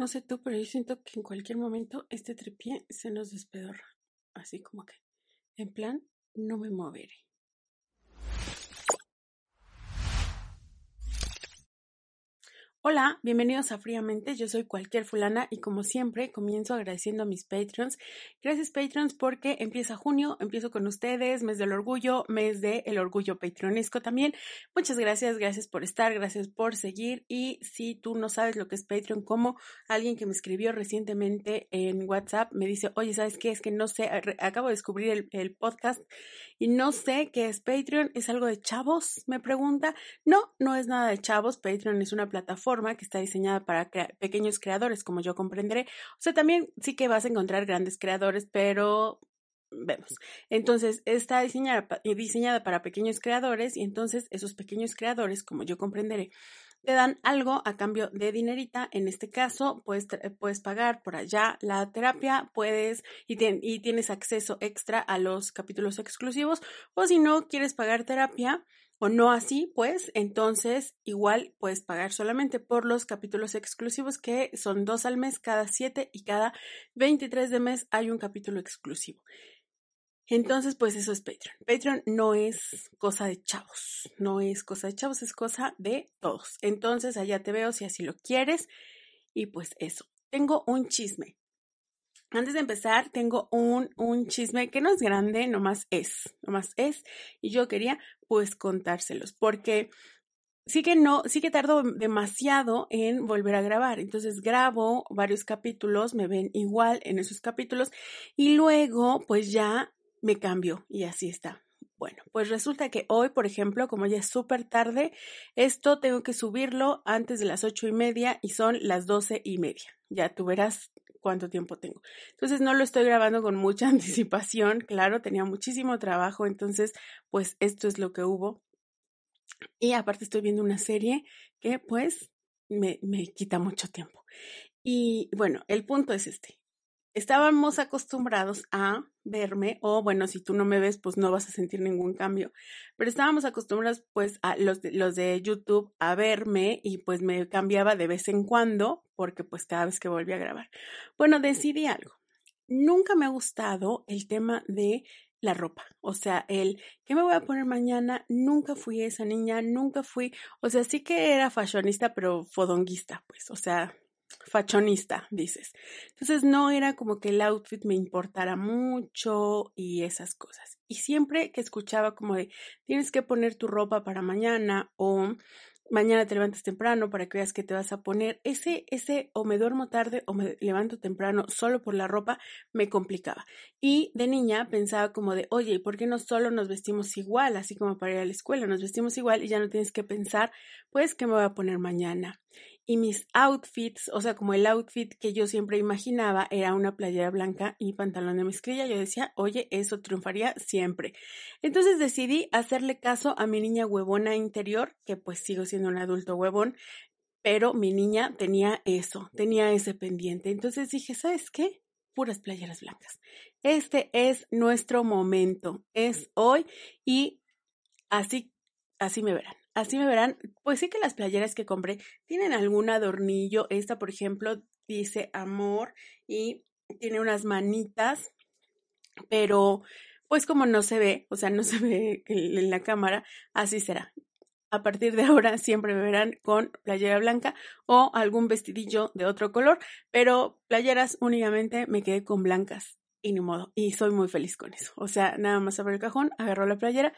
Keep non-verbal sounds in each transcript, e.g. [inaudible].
No sé tú, pero yo siento que en cualquier momento este tripié se nos despedorra. Así como que, en plan, no me moveré. Hola, bienvenidos a Fríamente, yo soy cualquier fulana y como siempre comienzo agradeciendo a mis Patreons. Gracias Patreons porque empieza junio, empiezo con ustedes, mes del orgullo, mes del el orgullo patronesco también. Muchas gracias, gracias por estar, gracias por seguir y si tú no sabes lo que es Patreon, como alguien que me escribió recientemente en WhatsApp me dice, oye, ¿sabes qué? Es que no sé, acabo de descubrir el, el podcast y no sé qué es Patreon, ¿es algo de chavos? Me pregunta. No, no es nada de chavos, Patreon es una plataforma que está diseñada para pequeños creadores, como yo comprenderé. O sea, también sí que vas a encontrar grandes creadores, pero vemos. Entonces, está diseñada, diseñada para pequeños creadores y entonces esos pequeños creadores, como yo comprenderé, te dan algo a cambio de dinerita. En este caso, puedes, puedes pagar por allá la terapia, puedes y tienes acceso extra a los capítulos exclusivos. O si no quieres pagar terapia, o no así, pues entonces igual puedes pagar solamente por los capítulos exclusivos que son dos al mes, cada siete y cada 23 de mes hay un capítulo exclusivo. Entonces, pues eso es Patreon. Patreon no es cosa de chavos, no es cosa de chavos, es cosa de todos. Entonces, allá te veo si así lo quieres. Y pues eso. Tengo un chisme. Antes de empezar, tengo un, un chisme que no es grande, nomás es, nomás es. Y yo quería pues contárselos, porque sí que no, sí que tardo demasiado en volver a grabar. Entonces grabo varios capítulos, me ven igual en esos capítulos y luego pues ya me cambio y así está. Bueno, pues resulta que hoy, por ejemplo, como ya es súper tarde, esto tengo que subirlo antes de las ocho y media y son las doce y media. Ya tú verás cuánto tiempo tengo. Entonces no lo estoy grabando con mucha [laughs] anticipación, claro, tenía muchísimo trabajo, entonces pues esto es lo que hubo. Y aparte estoy viendo una serie que pues me, me quita mucho tiempo. Y bueno, el punto es este estábamos acostumbrados a verme, o bueno, si tú no me ves, pues no vas a sentir ningún cambio, pero estábamos acostumbrados pues a los de, los de YouTube a verme y pues me cambiaba de vez en cuando porque pues cada vez que volví a grabar. Bueno, decidí algo. Nunca me ha gustado el tema de la ropa, o sea, el ¿qué me voy a poner mañana? Nunca fui esa niña, nunca fui, o sea, sí que era fashionista, pero fodonguista, pues, o sea, fachonista, dices. Entonces no era como que el outfit me importara mucho y esas cosas. Y siempre que escuchaba como de tienes que poner tu ropa para mañana o mañana te levantas temprano para que veas que te vas a poner, ese, ese o me duermo tarde o me levanto temprano solo por la ropa me complicaba. Y de niña pensaba como de, oye, ¿y por qué no solo nos vestimos igual, así como para ir a la escuela? Nos vestimos igual y ya no tienes que pensar, pues, ¿qué me voy a poner mañana? Y mis outfits, o sea, como el outfit que yo siempre imaginaba era una playera blanca y pantalón de mezclilla, yo decía, oye, eso triunfaría siempre. Entonces decidí hacerle caso a mi niña huevona interior, que pues sigo siendo un adulto huevón, pero mi niña tenía eso, tenía ese pendiente. Entonces dije, ¿sabes qué? Puras playeras blancas. Este es nuestro momento, es hoy y así, así me verán. Así me verán, pues sí que las playeras que compré tienen algún adornillo. Esta, por ejemplo, dice amor y tiene unas manitas, pero pues como no se ve, o sea, no se ve en la cámara, así será. A partir de ahora siempre me verán con playera blanca o algún vestidillo de otro color, pero playeras únicamente me quedé con blancas y ni modo. Y soy muy feliz con eso. O sea, nada más abro el cajón, agarro la playera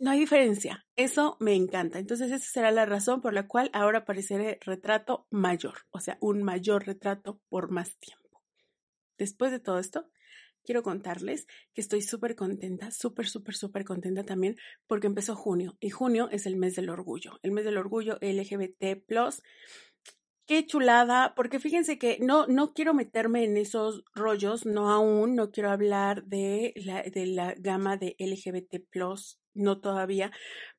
no hay diferencia. Eso me encanta. Entonces, esa será la razón por la cual ahora apareceré retrato mayor, o sea, un mayor retrato por más tiempo. Después de todo esto, quiero contarles que estoy súper contenta, súper, súper, súper contenta también porque empezó junio y junio es el mes del orgullo, el mes del orgullo LGBT qué chulada, porque fíjense que no, no quiero meterme en esos rollos, no aún, no quiero hablar de la, de la gama de LGBT, no todavía,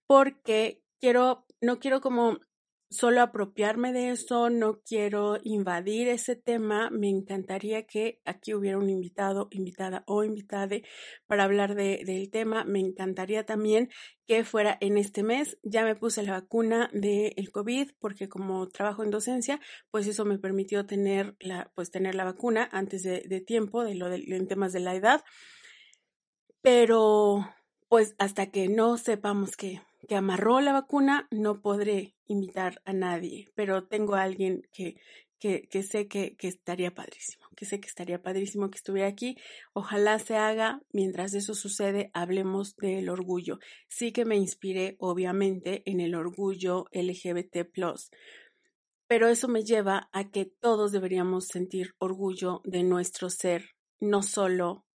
porque quiero, no quiero como solo apropiarme de eso, no quiero invadir ese tema. Me encantaría que aquí hubiera un invitado, invitada o invitade para hablar de, del tema. Me encantaría también que fuera en este mes. Ya me puse la vacuna del el COVID porque como trabajo en docencia, pues eso me permitió tener la, pues tener la vacuna antes de, de tiempo, de lo de, en temas de la edad. Pero pues hasta que no sepamos que que amarró la vacuna, no podré invitar a nadie, pero tengo a alguien que, que, que sé que, que, estaría padrísimo, que sé que estaría padrísimo que estuviera aquí. Ojalá se haga, mientras eso sucede, hablemos del orgullo. Sí que me inspiré, obviamente, en el orgullo LGBT, pero eso me lleva a que todos deberíamos sentir orgullo de nuestro ser, no solo,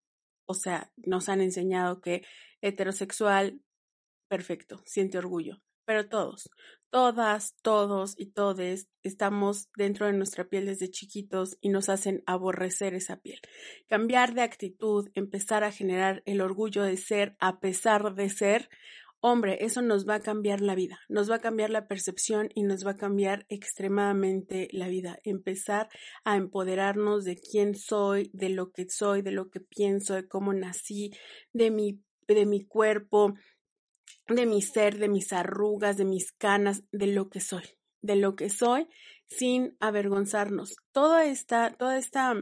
o sea, nos han enseñado que heterosexual, perfecto, siente orgullo. Pero todos, todas, todos y todes estamos dentro de nuestra piel desde chiquitos y nos hacen aborrecer esa piel. Cambiar de actitud, empezar a generar el orgullo de ser a pesar de ser, hombre, eso nos va a cambiar la vida, nos va a cambiar la percepción y nos va a cambiar extremadamente la vida. Empezar a empoderarnos de quién soy, de lo que soy, de lo que pienso, de cómo nací, de mi, de mi cuerpo, de mi ser, de mis arrugas, de mis canas, de lo que soy, de lo que soy, sin avergonzarnos. Toda esta, toda esta,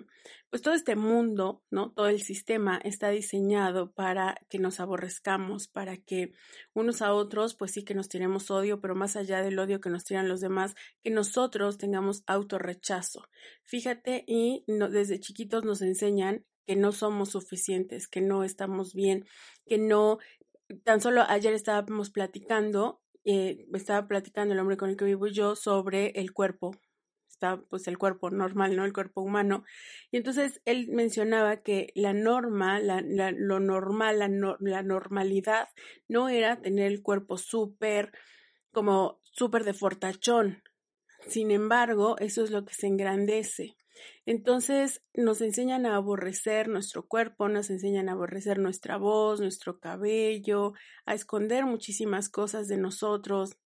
pues todo este mundo, ¿no? Todo el sistema está diseñado para que nos aborrezcamos, para que unos a otros, pues sí que nos tiremos odio, pero más allá del odio que nos tiran los demás, que nosotros tengamos autorrechazo. Fíjate, y desde chiquitos nos enseñan que no somos suficientes, que no estamos bien, que no tan solo ayer estábamos platicando, eh, estaba platicando el hombre con el que vivo yo sobre el cuerpo, está pues el cuerpo normal, ¿no? El cuerpo humano. Y entonces él mencionaba que la norma, la, lo normal, la, la normalidad no era tener el cuerpo súper, como súper de fortachón. Sin embargo, eso es lo que se engrandece. Entonces nos enseñan a aborrecer nuestro cuerpo, nos enseñan a aborrecer nuestra voz, nuestro cabello, a esconder muchísimas cosas de nosotros,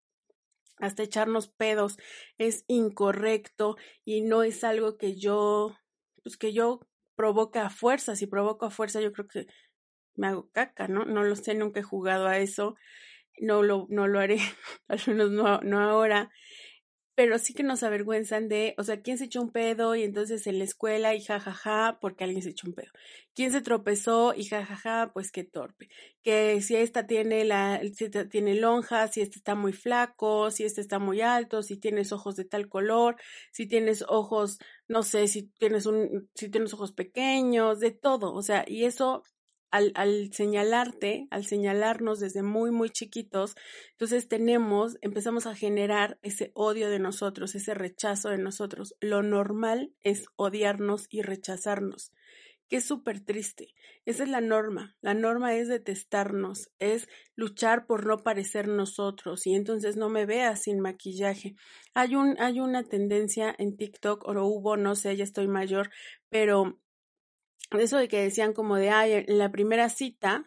hasta echarnos pedos es incorrecto y no es algo que yo, pues que yo provoca a fuerza. Si provoco a fuerza, yo creo que me hago caca, ¿no? No lo sé, nunca he jugado a eso, no lo, no lo haré, [laughs] al menos no, no ahora pero sí que nos avergüenzan de, o sea, ¿quién se echó un pedo? Y entonces en la escuela y jajaja, porque alguien se echó un pedo. ¿Quién se tropezó? Y jajaja, pues qué torpe. Que si esta tiene la, si tiene lonja, si este está muy flaco, si este está muy alto, si tienes ojos de tal color, si tienes ojos, no sé, si tienes un, si tienes ojos pequeños, de todo. O sea, y eso al, al, señalarte, al señalarnos desde muy, muy chiquitos, entonces tenemos, empezamos a generar ese odio de nosotros, ese rechazo de nosotros. Lo normal es odiarnos y rechazarnos, que es súper triste. Esa es la norma. La norma es detestarnos, es luchar por no parecer nosotros y entonces no me veas sin maquillaje. Hay, un, hay una tendencia en TikTok, o hubo, no sé, ya estoy mayor, pero eso de que decían como de, ay, en la primera cita,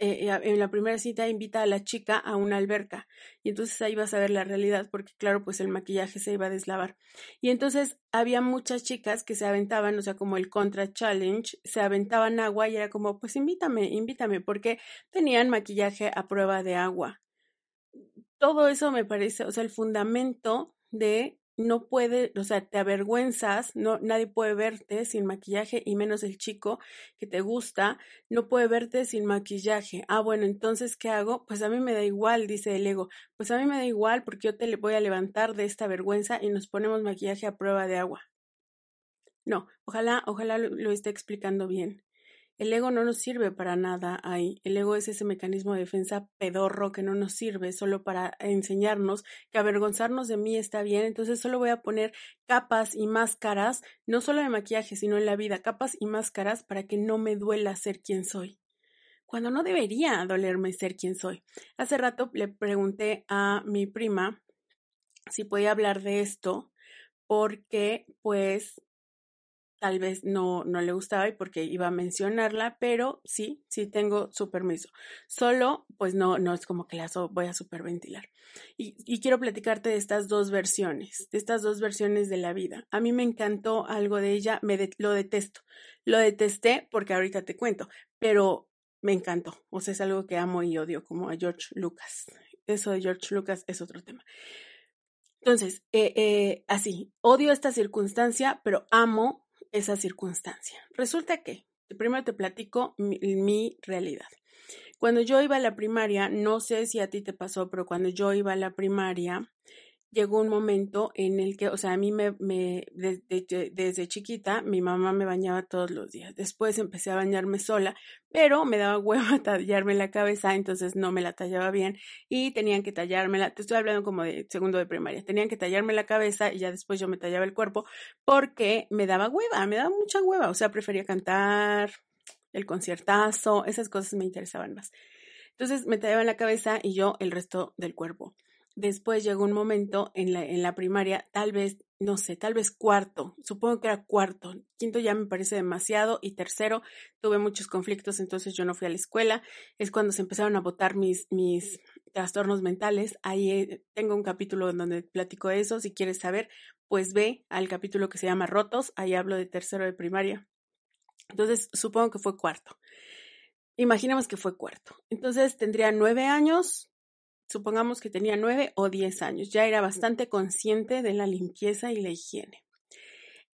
eh, en la primera cita invita a la chica a una alberca y entonces ahí vas a ver la realidad porque claro, pues el maquillaje se iba a deslavar. Y entonces había muchas chicas que se aventaban, o sea, como el contra challenge, se aventaban agua y era como, pues invítame, invítame, porque tenían maquillaje a prueba de agua. Todo eso me parece, o sea, el fundamento de no puede, o sea, te avergüenzas, no, nadie puede verte sin maquillaje y menos el chico que te gusta, no puede verte sin maquillaje. Ah, bueno, entonces, ¿qué hago? Pues a mí me da igual, dice el ego. Pues a mí me da igual porque yo te le voy a levantar de esta vergüenza y nos ponemos maquillaje a prueba de agua. No, ojalá, ojalá lo esté explicando bien. El ego no nos sirve para nada ahí. El ego es ese mecanismo de defensa pedorro que no nos sirve solo para enseñarnos que avergonzarnos de mí está bien. Entonces solo voy a poner capas y máscaras, no solo de maquillaje, sino en la vida, capas y máscaras para que no me duela ser quien soy. Cuando no debería dolerme ser quien soy. Hace rato le pregunté a mi prima si podía hablar de esto porque pues tal vez no, no le gustaba y porque iba a mencionarla, pero sí, sí tengo su permiso. Solo, pues no, no es como que la voy a superventilar. Y, y quiero platicarte de estas dos versiones, de estas dos versiones de la vida. A mí me encantó algo de ella, me lo detesto. Lo detesté porque ahorita te cuento, pero me encantó. O sea, es algo que amo y odio, como a George Lucas. Eso de George Lucas es otro tema. Entonces, eh, eh, así, odio esta circunstancia, pero amo esa circunstancia. Resulta que, primero te platico mi, realidad. Cuando yo iba a la primaria, no sé si a ti te pasó, pero cuando yo iba a la primaria, llegó un momento en el que, o sea, a mí me, desde, chiquita, mi mamá me bañaba todos los días. Después empecé a bañarme sola, pero me daba hueva [laughs] tallarme la cabeza, entonces no me la tallaba bien y tenían que tallármela. Te estoy hablando como de segundo de primaria. Tenían que tallarme la cabeza y ya después yo me tallaba el cuerpo porque me daba hueva, me daba mucha hueva. O sea, prefería cantar, el conciertazo, esas cosas me interesaban más. Entonces me tallaban la cabeza y yo el resto del cuerpo. Después llegó un momento en la, primaria, tal vez, no sé, tal vez cuarto, supongo que era cuarto, quinto ya me parece demasiado y tercero tuve muchos conflictos, entonces yo no fui a la escuela, es cuando se empezaron a votar mis, mis trastornos mentales, ahí eh, tengo un capítulo en donde platico eso, si quieres saber, pues ve al capítulo que se llama Rotos, ahí hablo de tercero de primaria. Entonces, supongo que fue cuarto. Imaginemos que fue cuarto. Entonces, tendría nueve años, supongamos que tenía nueve o diez años, ya era bastante consciente de la limpieza y la higiene.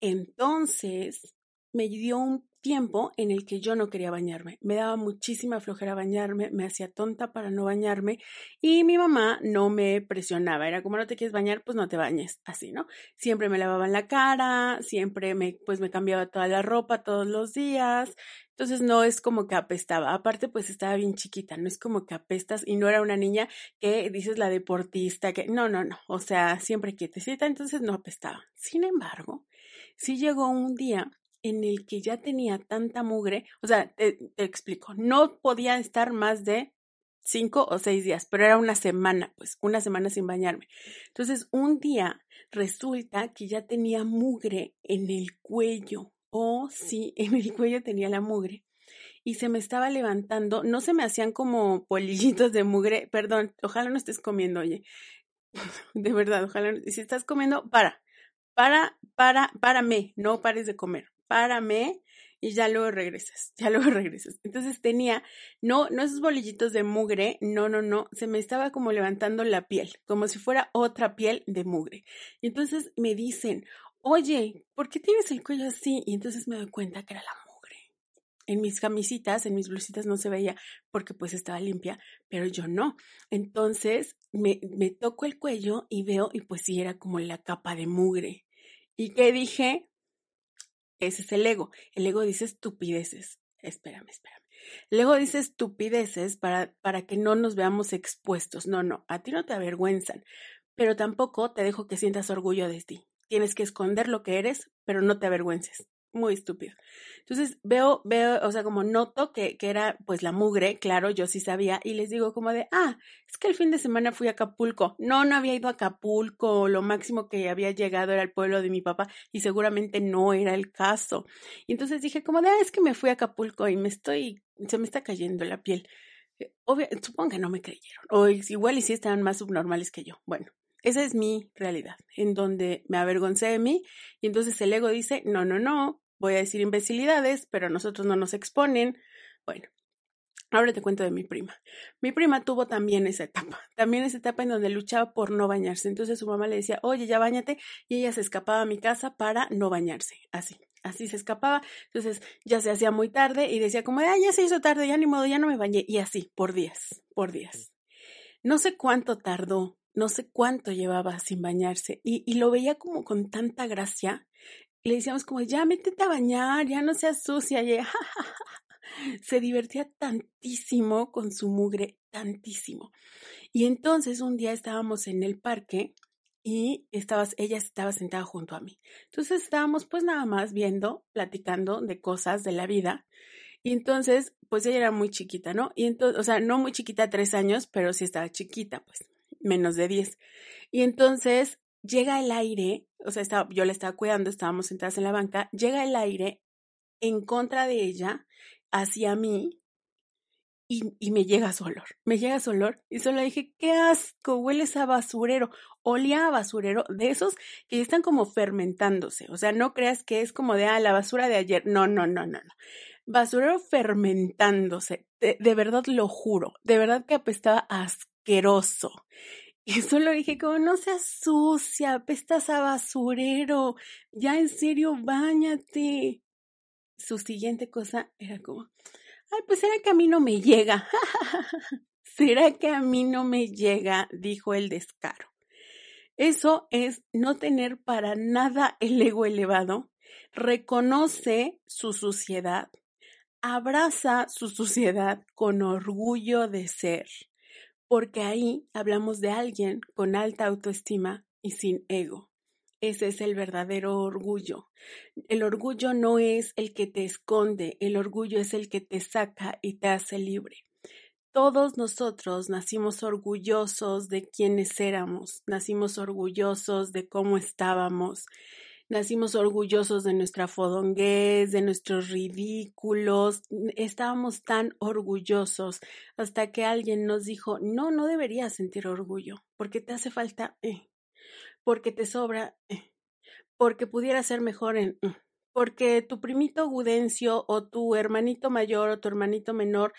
Entonces, me dio un tiempo en el que yo no quería bañarme. Me daba muchísima flojera bañarme, me hacía tonta para no bañarme y mi mamá no me presionaba. Era como no te quieres bañar, pues no te bañes, así, ¿no? Siempre me lavaban la cara, siempre me pues me cambiaba toda la ropa todos los días. Entonces no es como que apestaba. Aparte, pues estaba bien chiquita, no es como que apestas y no era una niña que dices la deportista, que no, no, no. O sea, siempre quietecita, entonces no apestaba. Sin embargo, sí llegó un día en el que ya tenía tanta mugre, o sea, te, explico, no podía estar más de cinco o seis días, pero era una semana, pues una semana sin bañarme. Entonces, un día resulta que ya tenía mugre en el cuello. Oh, sí, en el cuello tenía la mugre. Y se me estaba levantando, no se me hacían como polillitos de mugre, perdón, ojalá no estés comiendo, oye. [laughs] De verdad, ojalá, si estás comiendo, para, para, para, párame, no pares de comer párame y ya luego regresas, ya [laughs] luego regresas. Entonces tenía, no, no esos bolillitos de mugre, no, no, no, se me estaba como levantando la piel, como si fuera otra piel de mugre. Y entonces me dicen, oye, ¿por qué tienes el cuello así? Y entonces me doy cuenta que era la mugre. En mis camisitas, en mis blusitas no se veía porque pues estaba limpia, pero yo no. Entonces me, me toco el cuello y veo y pues sí era como la capa de mugre. ¿Y qué dije? Ese es el ego. El ego dice estupideces. Espérame, espérame. El ego dice estupideces para, para que no nos veamos expuestos. No, no, a ti no te avergüenzan, pero tampoco te dejo que sientas orgullo de ti. Tienes que esconder lo que eres, pero no te avergüences muy estúpido. Entonces veo, veo, o sea, como noto que, que, era pues la mugre, claro, yo sí sabía, y les digo como de, ah, es que el fin de semana fui a Acapulco. No, no había ido a Acapulco, lo máximo que había llegado era el pueblo de mi papá, y seguramente no era el caso. Y entonces dije como de, ah, es que me fui a Acapulco y me estoy, se me está cayendo la piel. Eh, obvio, supongo que no me creyeron, o igual y sí estaban más subnormales que yo. Bueno, esa es mi realidad, en donde me avergoncé de mí y entonces el ego dice, no, no, no, voy a decir imbecilidades, pero nosotros no nos exponen. Bueno, ahora te cuento de mi prima. Mi prima tuvo también esa etapa, también esa etapa en donde luchaba por no bañarse. Entonces su mamá le decía, oye, ya bañate, y ella se escapaba a mi casa para no bañarse, así. Así se escapaba, entonces ya se hacía muy tarde y decía como, ah, ya se hizo tarde, ya ni modo, ya no me bañé, y así, por días, por días. No sé cuánto tardó no sé cuánto llevaba sin bañarse y, y, lo veía como con tanta gracia. Le decíamos como, ya métete a bañar, ya no seas sucia. Y [laughs] se divertía tantísimo con su mugre, tantísimo. Y entonces un día estábamos en el parque y estabas, ella estaba sentada junto a mí. Entonces estábamos pues nada más viendo, platicando de cosas de la vida. Y entonces, pues ella era muy chiquita, ¿no? Y entonces, o sea, no muy chiquita, tres años, pero sí estaba chiquita, pues menos de 10. Y entonces llega el aire o sea, estaba, yo la estaba cuidando, estábamos sentadas en la banca, llega el aire en contra de ella, hacia mí, y, y, me llega su olor, me llega su olor, y solo dije, qué asco, hueles a basurero, olía a basurero, de esos que están como fermentándose, o sea, no creas que es como de, ah, la basura de ayer, no, no, no, no, no, basurero fermentándose, de, de verdad lo juro, de verdad que apestaba asqueroso. Y solo dije, como no seas sucia, apestas a basurero, ya en serio, bañate. Su siguiente cosa era como, ay, pues será que a mí no me llega. [laughs] ¿Será que a mí no me llega? dijo el descaro. Eso es no tener para nada el ego elevado, reconoce su suciedad, abraza su suciedad con orgullo de ser, porque ahí hablamos de alguien con alta autoestima y sin ego. Ese es el verdadero orgullo. El orgullo no es el que te esconde, el orgullo es el que te saca y te hace libre. Todos nosotros nacimos orgullosos de quienes éramos, nacimos orgullosos de cómo estábamos, nacimos orgullosos de nuestra fodonguez, de nuestros ridículos, estábamos tan orgullosos hasta que alguien nos dijo, no, no deberías sentir orgullo, porque te hace falta, eh, porque te sobra, eh, porque pudiera ser mejor en... Mm, porque tu primito Gudencio o tu hermanito mayor o tu hermanito menor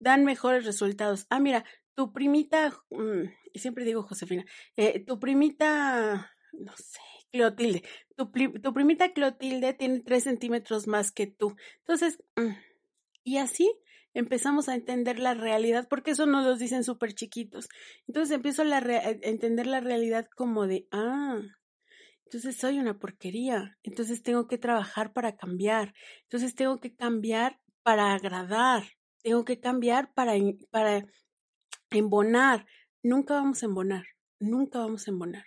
dan mejores resultados. Ah, mira, tu primita, mm, y siempre digo Josefina, eh, tu primita, no sé, Clotilde, tu, primita Clotilde tiene tres centímetros más que tú. Entonces, mm, y así empezamos a entender la realidad, porque eso nos lo dicen súper chiquitos. Entonces empiezo a entender la realidad como de, ah, entonces soy una porquería, entonces tengo que trabajar para cambiar, entonces tengo que cambiar para agradar, tengo que cambiar para, para embonar. Nunca vamos a embonar, nunca vamos a embonar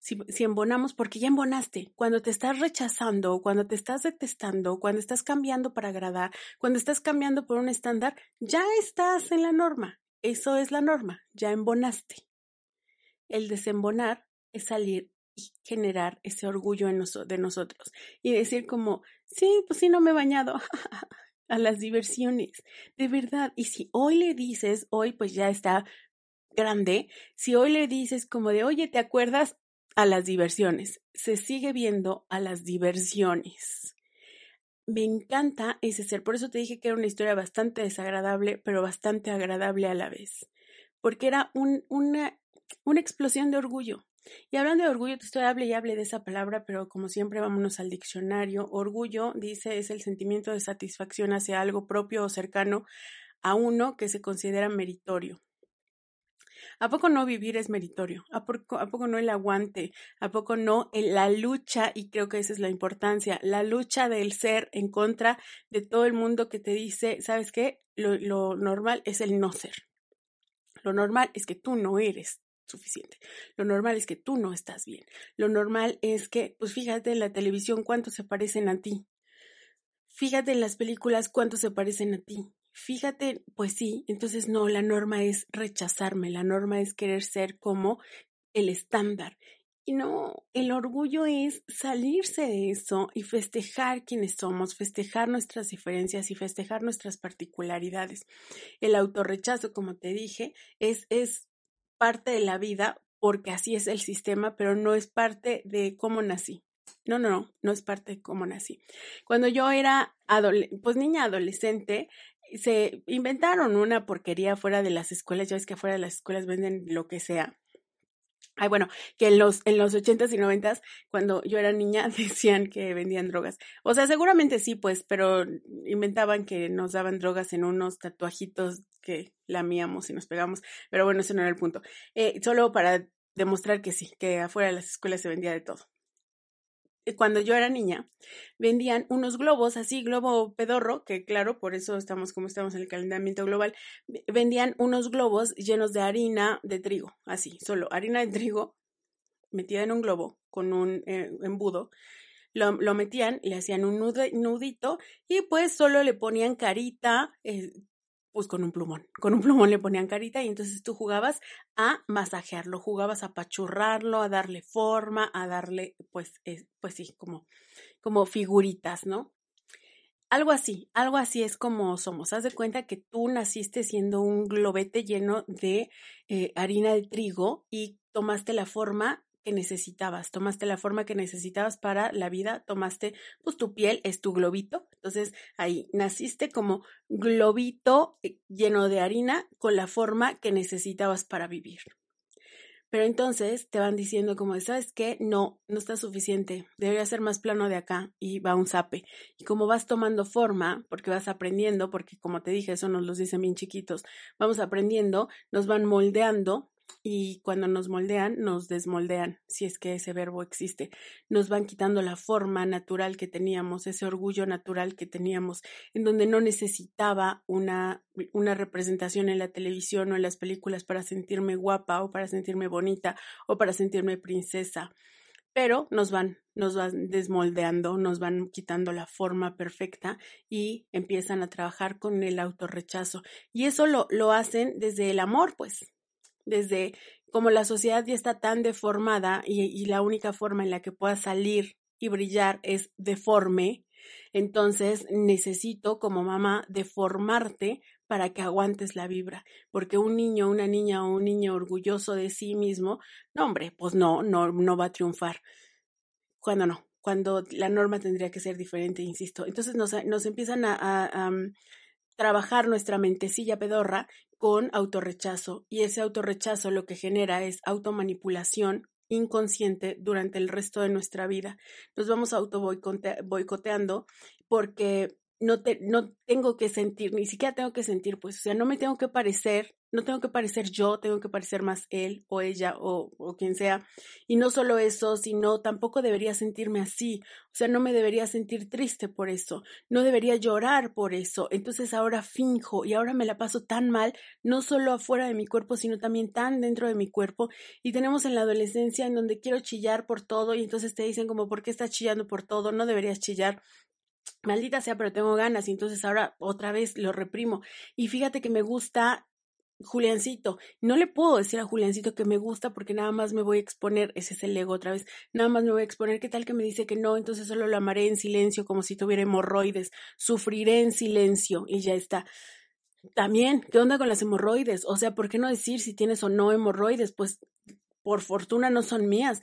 si, embonamos, porque ya embonaste, cuando te estás rechazando, cuando te estás detestando, cuando estás cambiando para agradar, cuando estás cambiando por un estándar, ya estás en la norma. Eso es la norma, ya embonaste. El desembonar es salir y generar ese orgullo en de nosotros y decir como, sí, pues sí, no me he bañado. [laughs] a las diversiones, de verdad. Y si hoy le dices, hoy pues ya está grande, si hoy le dices como de, oye, ¿te acuerdas? A las diversiones, se sigue viendo a las diversiones. Me encanta ese ser, por eso te dije que era una historia bastante desagradable, pero bastante agradable a la vez, porque era un, una, una explosión de orgullo. Y hablando de orgullo, te estoy hable y hable de esa palabra, pero como siempre vámonos al diccionario. Orgullo, dice, es el sentimiento de satisfacción hacia algo propio o cercano a uno que se considera meritorio. ¿A poco no vivir es meritorio? ¿A poco, ¿A poco, no el aguante? ¿A poco no la lucha? Y creo que esa es la importancia, la lucha del ser en contra de todo el mundo que te dice, ¿sabes qué? Lo, lo normal es el no ser. Lo normal es que tú no eres suficiente. Lo normal es que tú no estás bien. Lo normal es que, pues fíjate en la televisión cuántos se parecen a ti. Fíjate en las películas cuántos se parecen a ti. Fíjate, pues sí, entonces no, la norma es rechazarme, la norma es querer ser como el estándar. Y no, el orgullo es salirse de eso y festejar quienes somos, festejar nuestras diferencias y festejar nuestras particularidades. El autorrechazo, como te dije, es, es parte de la vida porque así es el sistema, pero no es parte de cómo nací. No, no, no, no es parte de cómo nací. Cuando yo era pues niña adolescente, se inventaron una porquería fuera de las escuelas, ya ves que afuera de las escuelas venden lo que sea. Ay, bueno, que en los, en los 80s y 90 cuando yo era niña, [laughs] decían que vendían drogas. O sea, seguramente sí, pues, pero inventaban que nos daban drogas en unos tatuajitos que lamíamos y nos pegamos. Pero bueno, ese no era el punto. Eh, solo para demostrar que sí, que afuera de las escuelas se vendía de todo. Eh, cuando yo era niña, vendían unos globos, así, globo pedorro, que claro, por eso estamos como estamos en el calentamiento global, vendían unos globos llenos de harina de trigo, así, solo harina de trigo metida en un globo con un eh, embudo. Lo, lo, metían, le hacían un nudito y pues solo le ponían carita, eh, pues con un plumón. Con un plumón le ponían carita y entonces tú jugabas a masajearlo, jugabas a pachurrarlo, a darle forma, a darle, pues, pues sí, como, como figuritas, ¿no? Algo así, algo así es como somos. Haz de cuenta que tú naciste siendo un globete lleno de eh, harina de trigo y tomaste la forma que necesitabas, tomaste la forma que necesitabas para la vida, tomaste, pues tu piel es tu globito, entonces ahí naciste como globito eh, lleno de harina con la forma que necesitabas para vivir. Pero entonces te van diciendo como, ¿sabes qué? No, no está suficiente, debería ser más plano de acá y va un zape. Y como vas tomando forma, porque vas aprendiendo, porque como te dije, eso nos los dicen bien chiquitos, vamos aprendiendo, nos van moldeando y cuando nos moldean, nos desmoldean, si es que ese verbo existe. Nos van quitando la forma natural que teníamos, ese orgullo natural que teníamos, en donde no necesitaba una, una representación en la televisión o en las películas para sentirme guapa o para sentirme bonita o para sentirme princesa. Pero nos van, nos van desmoldeando, nos van quitando la forma perfecta y empiezan a trabajar con el autorrechazo. Y eso lo, lo hacen desde el amor, pues, desde como la sociedad ya está tan deformada y, la única forma en la que pueda salir y brillar es deforme, entonces necesito como mamá deformarte para que aguantes la vibra, porque un niño, una niña o un niño orgulloso de sí mismo, no hombre, pues no, no, no va a triunfar. Cuando no, cuando la norma tendría que ser diferente, insisto. Entonces nos, nos empiezan a, a mm, trabajar nuestra mentecilla pedorra con autorrechazo y ese autorrechazo lo que genera es automanipulación inconsciente durante el resto de nuestra vida. Nos vamos auto boicoteando porque no, te, no tengo que sentir, ni siquiera tengo que sentir, pues, o sea, no me tengo que parecer no tengo que parecer yo, tengo que parecer más él o ella o, quien sea. Y no solo eso, sino tampoco debería sentirme así. O sea, no me debería sentir triste por eso, no debería llorar por eso. Entonces ahora finjo y ahora me la paso tan mal, no solo afuera de mi cuerpo, sino también tan dentro de mi cuerpo. Y tenemos en la adolescencia en donde quiero chillar por todo y entonces te dicen como, ¿por qué estás chillando por todo? No deberías chillar maldita sea, pero tengo ganas y entonces ahora otra vez lo reprimo. Y fíjate que me gusta Juliancito, no le puedo decir a Juliancito que me gusta porque nada más me voy a exponer, ese es el ego otra vez, nada más me voy a exponer, ¿qué tal que me dice que no? Entonces solo lo amaré en silencio como si tuviera hemorroides, sufriré en silencio y ya está. También, ¿qué onda con las hemorroides? O sea, ¿por qué no decir si tienes o no hemorroides? Pues por fortuna no son mías.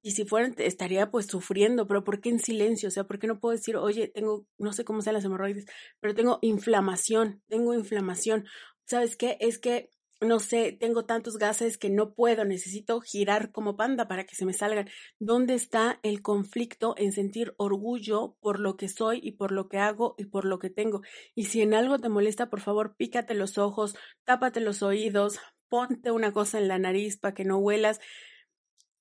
Y si fueran, estaría pues sufriendo, pero ¿por qué en silencio? O sea, ¿por qué no puedo decir, oye, tengo, no sé cómo sean las hemorroides, pero tengo inflamación, tengo inflamación? ¿Sabes qué? Es que, no sé, tengo tantos gases que no puedo, necesito girar como panda para que se me salgan. ¿Dónde está el conflicto en sentir orgullo por lo que soy y por lo que hago y por lo que tengo? Y si en algo te molesta, por favor, pícate los ojos, tápate los oídos, ponte una cosa en la nariz para que no huelas.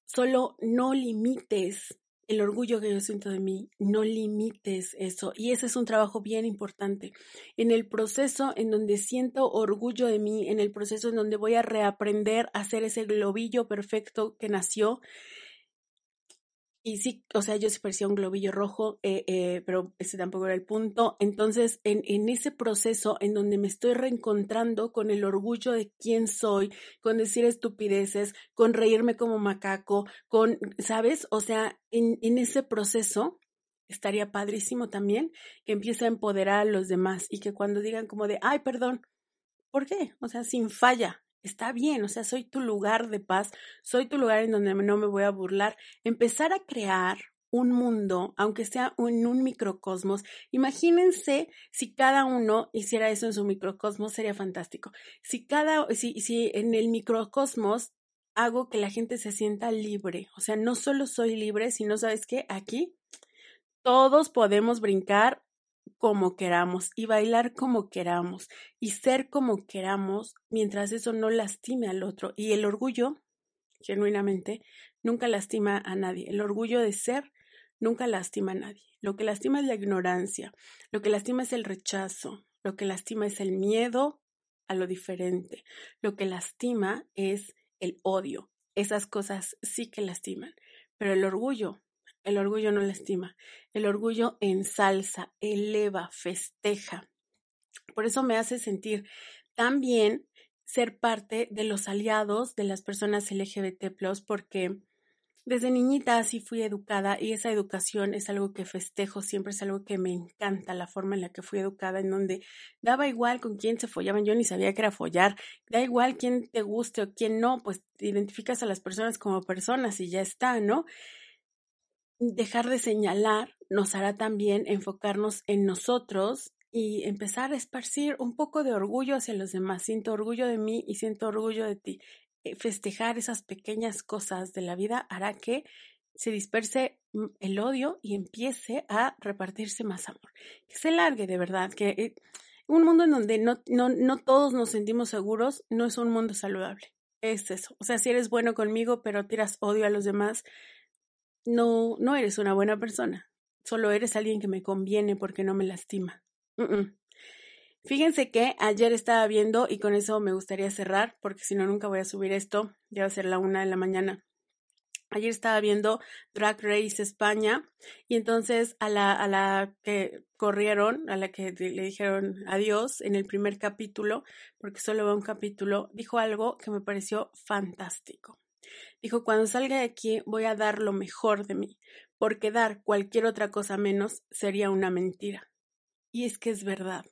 Solo no limites el orgullo que yo siento de mí, no limites eso. Y ese es un trabajo bien importante. En el proceso en donde siento orgullo de mí, en el proceso en donde voy a reaprender a hacer ese globillo perfecto que nació, y sí, o sea, yo sí parecía un globillo rojo, eh, eh, pero ese tampoco era el punto. Entonces, en, en, ese proceso en donde me estoy reencontrando con el orgullo de quién soy, con decir estupideces, con reírme como macaco, con, ¿sabes? O sea, en, en ese proceso estaría padrísimo también que empiece a empoderar a los demás y que cuando digan como de, ay, perdón, ¿por qué? O sea, sin falla, está bien, o sea, soy tu lugar de paz, soy tu lugar en donde no me voy a burlar. Empezar a crear un mundo, aunque sea en un microcosmos. Imagínense si cada uno hiciera eso en su microcosmos, sería fantástico. Si cada, si, si en el microcosmos hago que la gente se sienta libre, o sea, no solo soy libre, sino, ¿sabes qué? Aquí todos podemos brincar como queramos y bailar como queramos y ser como queramos mientras eso no lastime al otro. Y el orgullo, genuinamente, nunca lastima a nadie. El orgullo de ser nunca lastima a nadie. Lo que lastima es la ignorancia, lo que lastima es el rechazo, lo que lastima es el miedo a lo diferente, lo que lastima es el odio. Esas cosas sí que lastiman, pero el orgullo el orgullo no lastima. El orgullo ensalza, eleva, festeja. Por eso me hace sentir tan ser parte de los aliados de las personas LGBT, porque desde niñita así fui educada y esa educación es algo que festejo, siempre es algo que me encanta, la forma en la que fui educada, en donde daba igual con quién se follaban, yo ni sabía que era follar, da igual quién te guste o quién no, pues identificas a las personas como personas y ya está, ¿no? Dejar de señalar nos hará también enfocarnos en nosotros y empezar a esparcir un poco de orgullo hacia los demás. Siento orgullo de mí y siento orgullo de ti. Eh, festejar esas pequeñas cosas de la vida hará que se disperse mm, el odio y empiece a repartirse más amor. Que se largue de verdad, que eh, un mundo en donde no, no, no todos nos sentimos seguros no es un mundo saludable. Es eso. O sea, si eres bueno conmigo pero tiras odio a los demás, no, no eres una buena persona. Solo eres alguien que me conviene porque no me lastima. Fíjense que ayer estaba viendo, y con eso me gustaría cerrar, porque si no, nunca voy a subir esto, ya va a ser la una de la mañana. Ayer estaba viendo Drag Race España y entonces a la, a la que corrieron, a la que le dijeron adiós en el primer capítulo, porque solo va un capítulo, dijo algo que me pareció fantástico. Dijo, cuando salga de aquí voy a dar lo mejor de mí, porque dar cualquier otra cosa menos sería una mentira. Y es que es verdad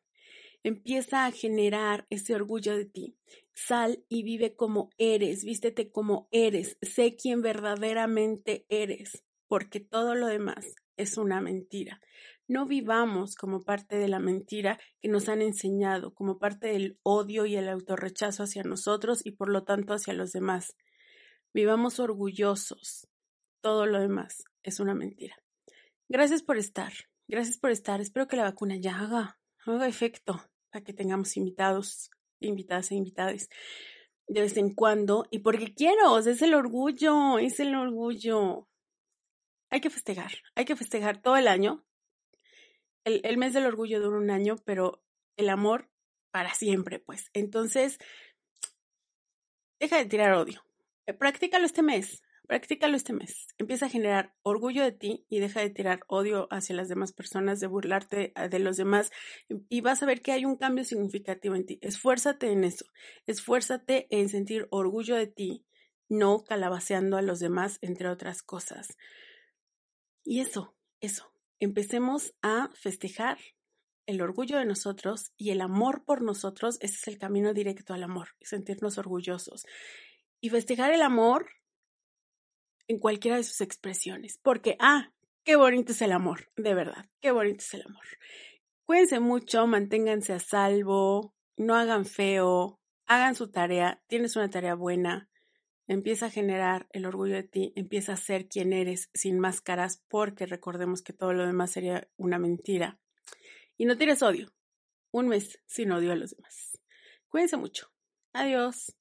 empieza a generar ese orgullo de ti. Sal y vive como eres, vístete como eres, sé quién verdaderamente eres, porque todo lo demás es una mentira. No vivamos como parte de la mentira que nos han enseñado, como parte del odio y el autorrechazo hacia nosotros y por lo tanto hacia los demás. Vivamos orgullosos. Todo lo demás es una mentira. Gracias por estar. Gracias por estar. Espero que la vacuna ya haga, haga efecto que tengamos invitados, invitadas e invitadas de vez en cuando y porque quiero, es el orgullo, es el orgullo. Hay que festejar, hay que festejar todo el año. El, el mes del orgullo dura un año, pero el amor para siempre, pues. Entonces, deja de tirar odio. Eh, practícalo este mes. Practícalo este mes. Empieza a generar orgullo de ti y deja de tirar odio hacia las demás personas, de burlarte ah, de los demás y vas a ver que hay un cambio significativo en ti. Esfuérzate en eso. Esfuérzate en sentir orgullo de ti, no calabaceando a los demás, entre otras cosas. Y eso, eso. Empecemos a festejar el orgullo de nosotros y el amor por nosotros. Ese es el camino directo al amor, sentirnos orgullosos. Y festejar el amor en cualquiera de sus expresiones, porque, ah, qué bonito es el amor, de verdad, qué bonito es el amor. Cuídense mucho, manténganse a salvo, no hagan feo, hagan su tarea, tienes una tarea buena, empieza a generar el orgullo de ti, empieza a ser quien eres sin máscaras, porque recordemos que todo lo demás sería una mentira. Y no tienes odio, un mes sin odio a los demás. Cuídense mucho. Adiós.